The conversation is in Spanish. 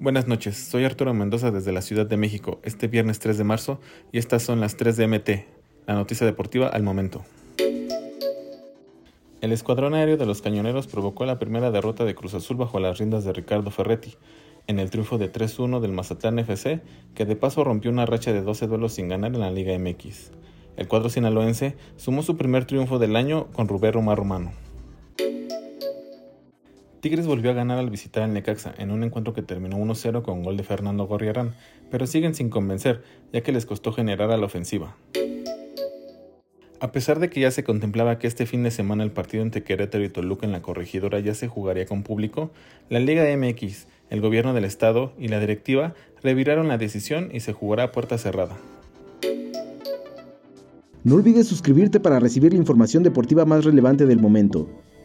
Buenas noches, soy Arturo Mendoza desde la Ciudad de México, este viernes 3 de marzo, y estas son las 3 de MT, la noticia deportiva al momento. El escuadrón aéreo de los cañoneros provocó la primera derrota de Cruz Azul bajo las riendas de Ricardo Ferretti, en el triunfo de 3-1 del Mazatlán FC, que de paso rompió una racha de 12 duelos sin ganar en la Liga MX. El cuadro sinaloense sumó su primer triunfo del año con Rubén Román Romano. Tigres volvió a ganar al visitar al Necaxa en un encuentro que terminó 1-0 con gol de Fernando Gorriarán, pero siguen sin convencer, ya que les costó generar a la ofensiva. A pesar de que ya se contemplaba que este fin de semana el partido entre Querétaro y Toluca en la corregidora ya se jugaría con público, la Liga MX, el gobierno del estado y la directiva reviraron la decisión y se jugará a puerta cerrada. No olvides suscribirte para recibir la información deportiva más relevante del momento.